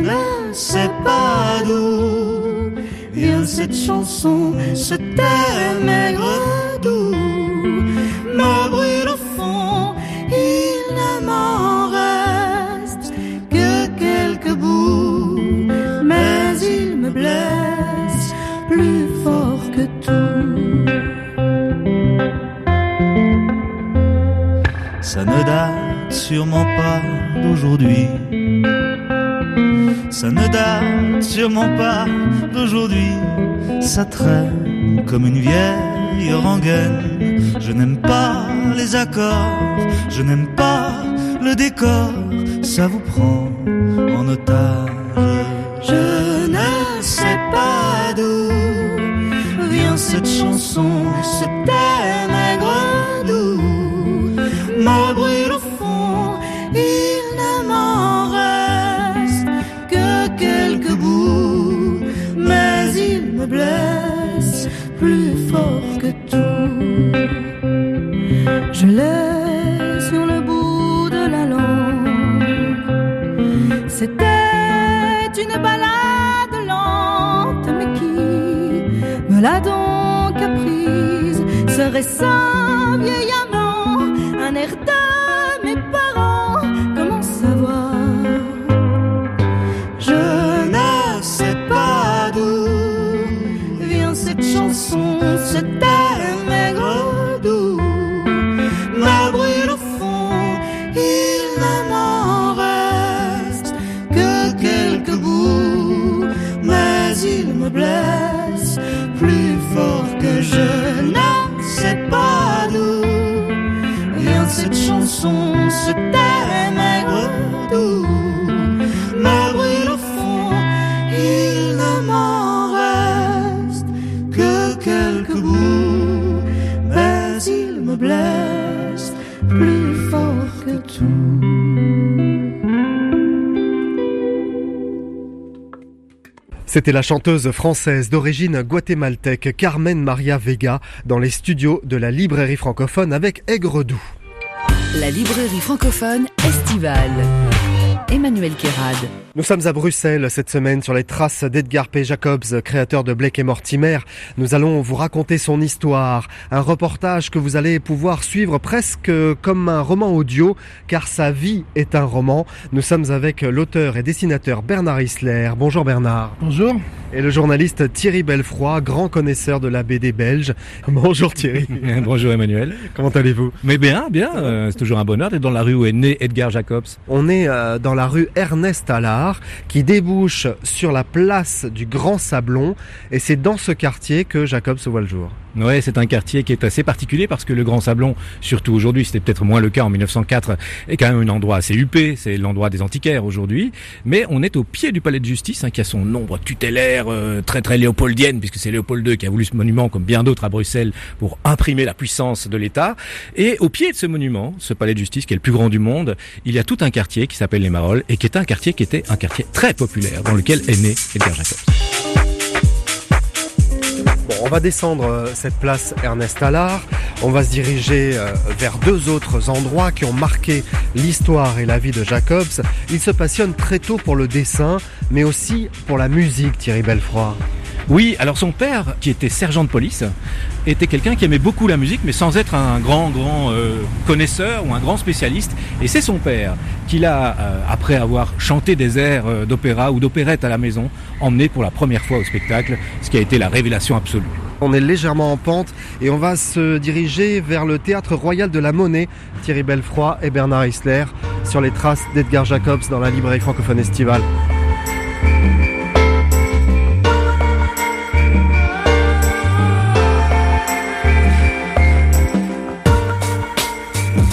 ne sais pas d'où vient cette chanson, ce thème Ça ne date sûrement pas d'aujourd'hui. Ça traîne comme une vieille rengaine. Je n'aime pas les accords, je n'aime pas le décor. Ça vous prend en otage. Je ne sais pas d'où vient cette chanson, Je l'ai sur le bout de la langue. C'était une balade lente, mais qui me l'a donc apprise Serait ça vieil plus fort que je ne sais pas d'où. Vient cette chanson, ce thème aigre doux C'était la chanteuse française d'origine guatémaltèque Carmen Maria Vega dans les studios de la librairie francophone avec Aigre Doux. La librairie francophone estivale. Emmanuel Kérad. Nous sommes à Bruxelles cette semaine sur les traces d'Edgar P. Jacobs, créateur de Blake et Mortimer. Nous allons vous raconter son histoire, un reportage que vous allez pouvoir suivre presque comme un roman audio, car sa vie est un roman. Nous sommes avec l'auteur et dessinateur Bernard Isler. Bonjour Bernard. Bonjour. Et le journaliste Thierry Belfroy, grand connaisseur de la BD belge. [LAUGHS] Bonjour Thierry. [LAUGHS] Bonjour Emmanuel. Comment allez-vous? Mais bien, bien. euh, c'est toujours un bonheur d'être dans la rue où est né Edgar Jacobs. On est euh, dans la rue Ernest Allard qui débouche sur la place du Grand Sablon et c'est dans ce quartier que Jacobs voit le jour. Ouais, c'est un quartier qui est assez particulier parce que le Grand Sablon, surtout aujourd'hui, c'était peut-être moins le cas en 1904, est quand même un endroit assez huppé, c'est l'endroit des antiquaires aujourd'hui, mais on est au pied du palais de justice hein, qui a son nombre tutélaire euh, très très léopoldienne puisque c'est Léopold II qui a voulu ce monument comme bien d'autres à Bruxelles pour imprimer la puissance de l'État. Et au pied de ce monument, ce palais de justice qui est le plus grand du monde, il y a tout un quartier qui s'appelle les Marolles et qui est un quartier qui était un quartier très populaire dans lequel est né Edgar Jacobs. On va descendre euh, cette place Ernest Allard. On va se diriger euh, vers deux autres endroits qui ont marqué l'histoire et la vie de Jacobs. Il se passionne très tôt pour le dessin, mais aussi pour la musique, Thierry Belfroy. Oui, alors son père, qui était sergent de police, était quelqu'un qui aimait beaucoup la musique, mais sans être un grand, grand euh, connaisseur ou un grand spécialiste. Et c'est son père qui l'a, euh, après avoir chanté des airs euh, d'opéra ou d'opérette à la maison, emmené pour la première fois au spectacle, ce qui a été la révélation absolue. On est légèrement en pente et on va se diriger vers le théâtre royal de la Monnaie, Thierry Belfroy et Bernard Isler, sur les traces d'Edgar Jacobs dans la librairie francophone estivale.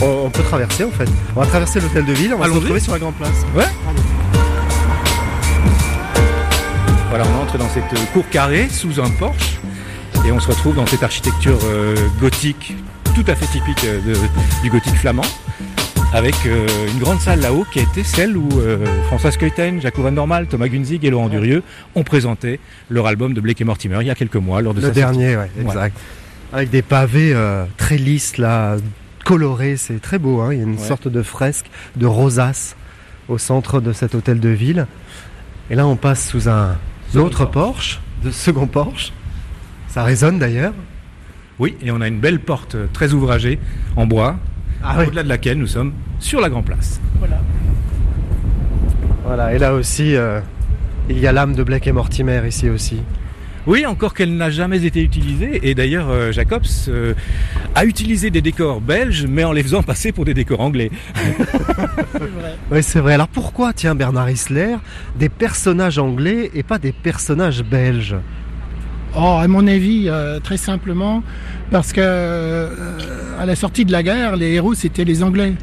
On, peut traverser en fait. On va traverser l'hôtel de ville, on va se Allons-y. retrouver sur la grande place. Ouais. Voilà, on entre dans cette cour carrée sous un porche et on se retrouve dans cette architecture euh, gothique tout à fait typique euh, de- du gothique flamand. Avec euh, une grande salle là-haut qui a été celle où euh, François Skeuten, Jacques Van Normal, Thomas Gunzig et Laurent Durieux ont présenté leur album de Blake et Mortimer il y a quelques mois lors de Le sa dernier, ouais, exact. Avec des pavés euh, très lisses, là, colorés, c'est très beau. Hein. Il y a une Ouais. sorte de fresque de rosace au centre de cet hôtel de ville. Et là, on passe sous un autre Porsche, de second Porsche. Ça résonne d'ailleurs. Oui, et on a une belle porte euh, très ouvragée en bois, Ah oui. au-delà de laquelle nous sommes sur la Grand Place. Voilà, et là aussi, euh, il y a l'âme de Blake et Mortimer ici aussi. Oui, encore qu'elle n'a jamais été utilisée. Et d'ailleurs, euh, Jacobs euh, a utilisé des décors belges, mais en les faisant passer pour des décors anglais. [LAUGHS] Oui, c'est vrai. Alors pourquoi, tiens, Bernard Isler, des personnages anglais et pas des personnages belges? Oh, à mon avis, euh, très simplement, parce que euh, à la sortie de la guerre, les héros c'était les Anglais.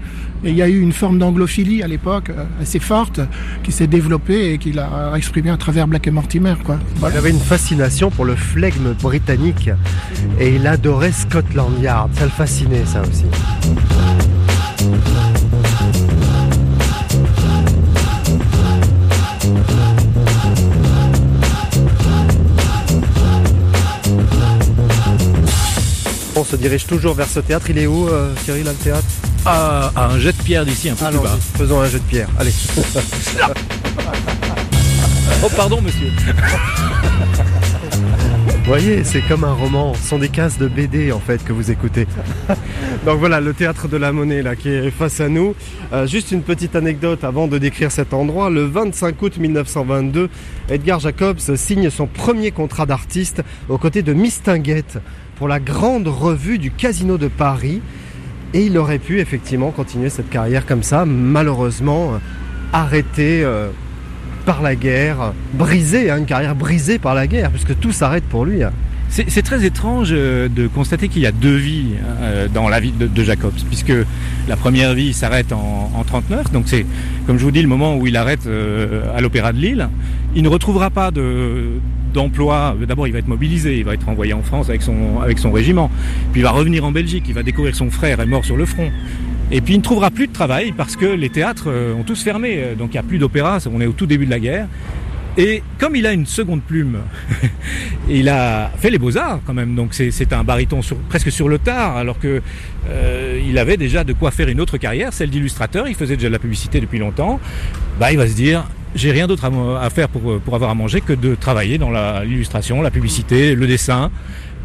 Et il y a eu une forme d'anglophilie à l'époque euh, assez forte qui s'est développée et qui l'a exprimée à travers Black Mortimer, quoi. Il avait une fascination pour le flegme britannique et il adorait Scotland Yard. Ça le fascinait, ça aussi. Se dirige toujours vers ce théâtre. Il est où, euh, Thierry, là, le théâtre À, à un jet de pierre d'ici, un peu plus Allons, bas. faisons un jet de pierre. Allez. [LAUGHS] Oh, pardon, monsieur. [LAUGHS] Vous voyez, c'est comme un roman. Ce sont des cases de BD en fait que vous écoutez. [LAUGHS] Donc voilà, le théâtre de la Monnaie là qui est face à nous. Euh, juste une petite anecdote avant de décrire cet endroit. Le 25 août 1922, Edgar Jacobs signe son premier contrat d'artiste aux côtés de Mistinguett pour la grande revue du Casino de Paris. Et il aurait pu effectivement continuer cette carrière comme ça, malheureusement euh, arrêté euh, par la guerre, brisé, hein, une carrière brisée par la guerre, puisque tout s'arrête pour lui. hein. C'est très étrange euh, de constater qu'il y a deux vies euh, dans la vie de, Jacobs, puisque la première vie s'arrête en, en 39, donc c'est, comme je vous dis, le moment où il arrête euh, à l'Opéra de Lille. Il ne retrouvera pas de d'emploi. D'abord, il va être mobilisé, il va être envoyé en France avec son avec son régiment, puis il va revenir en Belgique, il va découvrir son frère est mort sur le front. Et puis il ne trouvera plus de travail parce que les théâtres euh, ont tous fermé, euh, donc il n'y a plus d'opéra, on est au tout début de la guerre. Et comme il a une seconde plume, [LAUGHS] il a fait les beaux-arts quand même, donc c'est un baryton presque sur le tard, alors que euh, il avait déjà de quoi faire une autre carrière, celle d'illustrateur, il faisait déjà de la publicité depuis longtemps. Bah, il va se dire, j'ai rien d'autre à, faire pour, avoir à manger que de travailler dans l'illustration, la publicité, le dessin,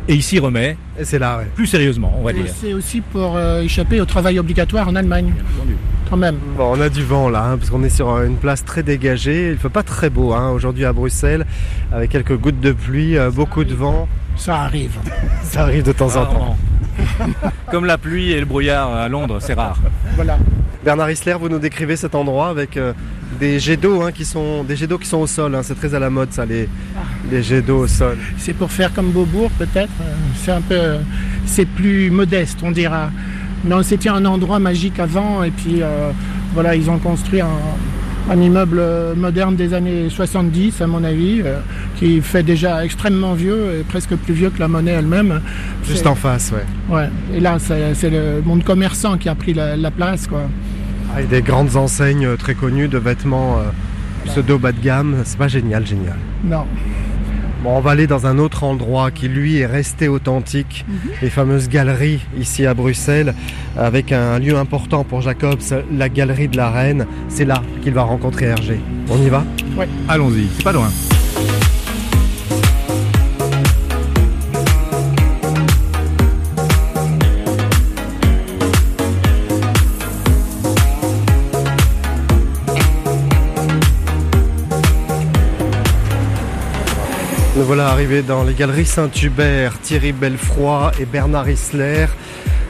et il s'y remet. Et c'est là, Plus sérieusement, on va Et dire. c'est aussi pour euh, échapper au travail obligatoire en Allemagne. Quand même. Bon, on a du vent là, hein, parce qu'on est sur euh, une place très dégagée. Il fait pas très beau hein, aujourd'hui à Bruxelles, avec quelques gouttes de pluie, euh, beaucoup de vent. Ça arrive. [LAUGHS] Ça arrive de temps en temps. Comme la pluie et le brouillard à Londres, c'est rare. Voilà. Bernard Isler, vous nous décrivez cet endroit avec euh, des jets d'eau hein, qui sont des jets d'eau qui sont au sol. hein. C'est très à la mode ça, les, les jets d'eau au sol. C'est pour faire comme Beaubourg peut-être. euh, C'est un peu, euh, c'est plus modeste, on dira. Non, c'était un endroit magique avant et puis euh, voilà, ils ont construit un, un immeuble moderne des années 70 à mon avis, euh, qui fait déjà extrêmement vieux et presque plus vieux que la monnaie elle-même. Juste en face, ouais. Ouais. Et là, c'est c'est le monde commerçant qui a pris la, la place, quoi. Avec des grandes enseignes euh, très connues de vêtements euh, pseudo bas de gamme. C'est pas génial, génial. Non. Bon, on va aller dans un autre endroit qui lui est resté authentique, les fameuses galeries ici à Bruxelles, avec un lieu important pour Jacobs, la galerie de la Reine. C'est là qu'il va rencontrer Hergé. On y va? Ouais. Allons-y, c'est pas loin. Nous voilà arrivés dans les galeries Saint-Hubert, Thierry Belfroy et Bernard Isler,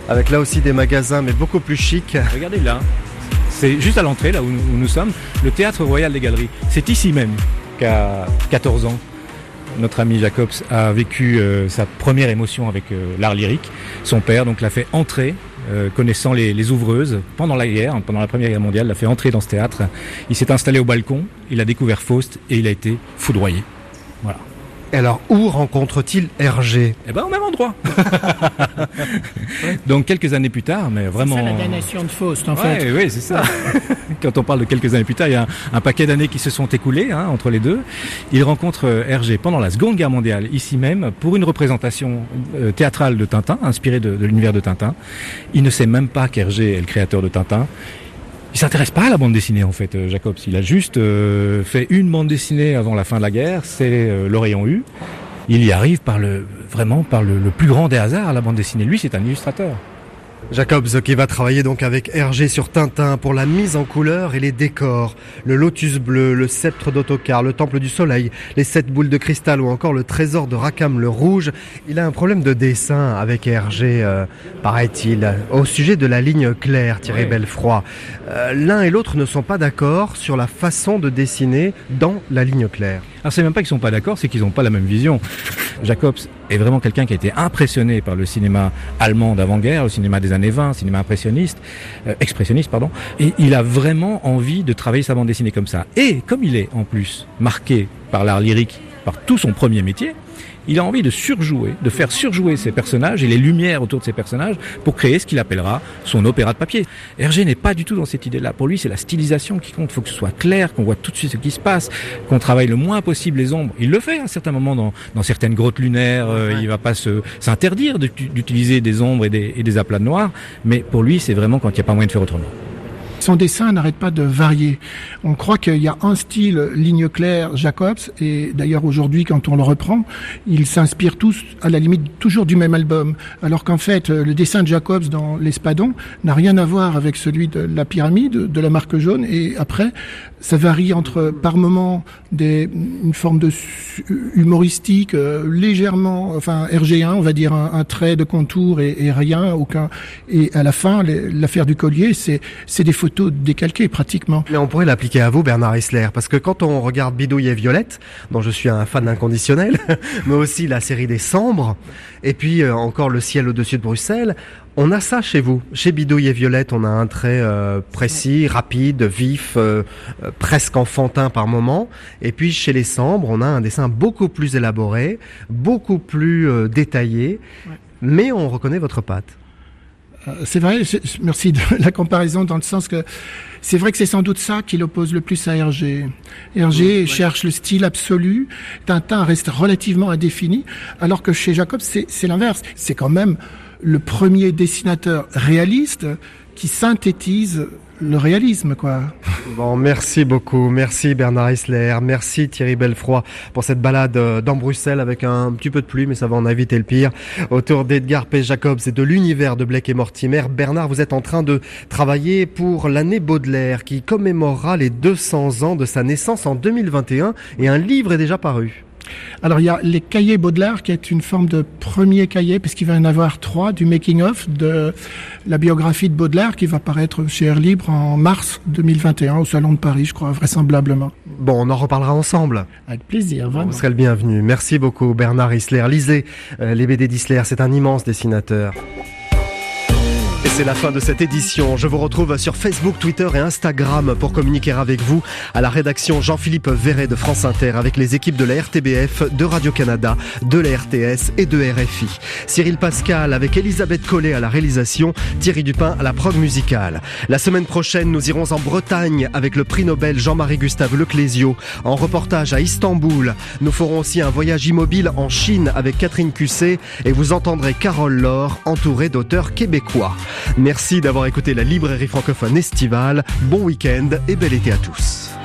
avec là aussi des magasins, mais beaucoup plus chics. Regardez là, c'est juste à l'entrée, là où nous, où nous sommes, le Théâtre Royal des Galeries. C'est ici même qu'à 14 ans, notre ami Jacobs a vécu euh, sa première émotion avec euh, l'art lyrique. Son père donc l'a fait entrer, euh, connaissant les, les ouvreuses pendant la guerre, hein, pendant la Première Guerre mondiale, l'a fait entrer dans ce théâtre. Il s'est installé au balcon, il a découvert Faust et il a été foudroyé. Et alors, où rencontre-t-il Hergé Eh ben, au même endroit. [LAUGHS] Donc, quelques années plus tard, mais vraiment. C'est la damnation de Faust, en Ouais, fait. Oui, c'est ça. [LAUGHS] Quand on parle de quelques années plus tard, il y a un, un paquet d'années qui se sont écoulées hein, entre les deux. Il rencontre euh, Hergé pendant la Seconde Guerre mondiale, ici même, pour une représentation euh, théâtrale de Tintin, inspirée de, de l'univers de Tintin. Il ne sait même pas qu'Hergé est le créateur de Tintin. Il s'intéresse pas à la bande dessinée en fait, euh, Jacobs. Il a juste euh, fait une bande dessinée avant la fin de la guerre, c'est euh, U. Il y arrive par le vraiment par le, le plus grand des hasards à la bande dessinée. Lui, c'est un illustrateur. Jacobs qui va travailler donc avec Hergé sur Tintin pour la mise en couleur et les décors. Le lotus bleu, le sceptre d'autocar, le temple du soleil, les sept boules de cristal ou encore le trésor de Rackham le rouge. Il a un problème de dessin avec Hergé, euh, paraît-il, au sujet de la ligne claire, Thierry. Belfroy. Euh, L'un et l'autre ne sont pas d'accord sur la façon de dessiner dans la ligne claire. Alors c'est même pas qu'ils sont pas d'accord, c'est qu'ils n'ont pas la même vision. Jacobs est vraiment quelqu'un qui a été impressionné par le cinéma allemand d'avant-guerre, le cinéma des années 20, cinéma impressionniste, euh, expressionniste pardon, et il a vraiment envie de travailler sa bande dessinée comme ça. Et comme il est en plus marqué par l'art lyrique, par tout son premier métier, il a envie de surjouer, de faire surjouer ses personnages et les lumières autour de ces personnages pour créer ce qu'il appellera son opéra de papier. Hergé n'est pas du tout dans cette idée-là. Pour lui, c'est la stylisation qui compte. Il faut que ce soit clair, qu'on voit tout de suite ce qui se passe, qu'on travaille le moins possible les ombres. Il le fait à certains moments dans, dans certaines grottes lunaires. euh, Il va pas s'interdire d'utiliser des ombres et des, et des aplats de noir. Mais pour lui, c'est vraiment quand il n'y a pas moyen de faire autrement. Son dessin n'arrête pas de varier. On croit qu'il y a un style ligne claire Jacobs et d'ailleurs aujourd'hui quand on le reprend, ils s'inspirent tous à la limite toujours du même album alors qu'en fait le dessin de Jacobs dans l'Espadon n'a rien à voir avec celui de la pyramide de la marque jaune et après ça varie entre par moment des une forme de humoristique euh, légèrement enfin RG1 on va dire un, trait de contour et, rien aucun. Et à la fin l'affaire du collier c'est c'est des photos décalquées pratiquement. Mais on pourrait l'appliquer à vous, Bernard Isler, parce que quand on regarde Bidouille et Violette, dont je suis un fan inconditionnel, [LAUGHS] mais aussi la série des Sambres, et puis euh, encore Le ciel au-dessus de Bruxelles, on a ça chez vous. Chez Bidouille et Violette, on a un trait euh, précis, rapide, vif, euh, euh, presque enfantin par moment. Et puis chez les Sambres, on a un dessin beaucoup plus élaboré, beaucoup plus euh, détaillé, mais on reconnaît votre patte. Euh, C'est vrai, merci de [LAUGHS] la comparaison dans le sens que c'est vrai que c'est sans doute ça qui l'oppose le plus à Hergé. Hergé cherche le style absolu, Tintin reste relativement indéfini, alors que chez Jacob c'est l'inverse. C'est quand même le premier dessinateur réaliste qui synthétise le réalisme, quoi. Bon, merci beaucoup. Merci Bernard Isler. Merci Thierry Belfroy pour cette balade euh, dans Bruxelles avec un petit peu de pluie, mais ça va en éviter le pire. Autour d'Edgar P. Jacobs et de l'univers de Blake et Mortimer. Bernard, vous êtes en train de travailler pour l'année Baudelaire qui commémorera les 200 ans de sa naissance en 2021 et un livre est déjà paru. Alors il y a les cahiers Baudelaire qui est une forme de premier cahier puisqu'il va y en avoir trois du making of de la biographie de Baudelaire qui va paraître chez Air Libre en mars 2021 au salon de Paris je crois vraisemblablement. Bon, on en reparlera ensemble. Avec plaisir vraiment. Vous serez le bienvenu. Merci beaucoup Bernard Isler. Lisez euh, les BD d'Isler, c'est un immense dessinateur. Et c'est la fin de cette édition. Je vous retrouve sur Facebook, Twitter et Instagram pour communiquer avec vous à la rédaction Jean-Philippe Verret de France Inter avec les équipes de la RTBF, de Radio-Canada, de la RTS et de RFI. Cyril Pascal avec Elisabeth Collet à la réalisation, Thierry Dupin à la prog musicale. La semaine prochaine, nous irons en Bretagne avec le prix Nobel Jean-Marie Gustave Leclésio en reportage à Istanbul. Nous ferons aussi un voyage immobile en Chine avec Catherine Cusset et vous entendrez Carole Laure entourée d'auteurs québécois. Merci d'avoir écouté la librairie francophone estivale. Bon week-end et bel été à tous.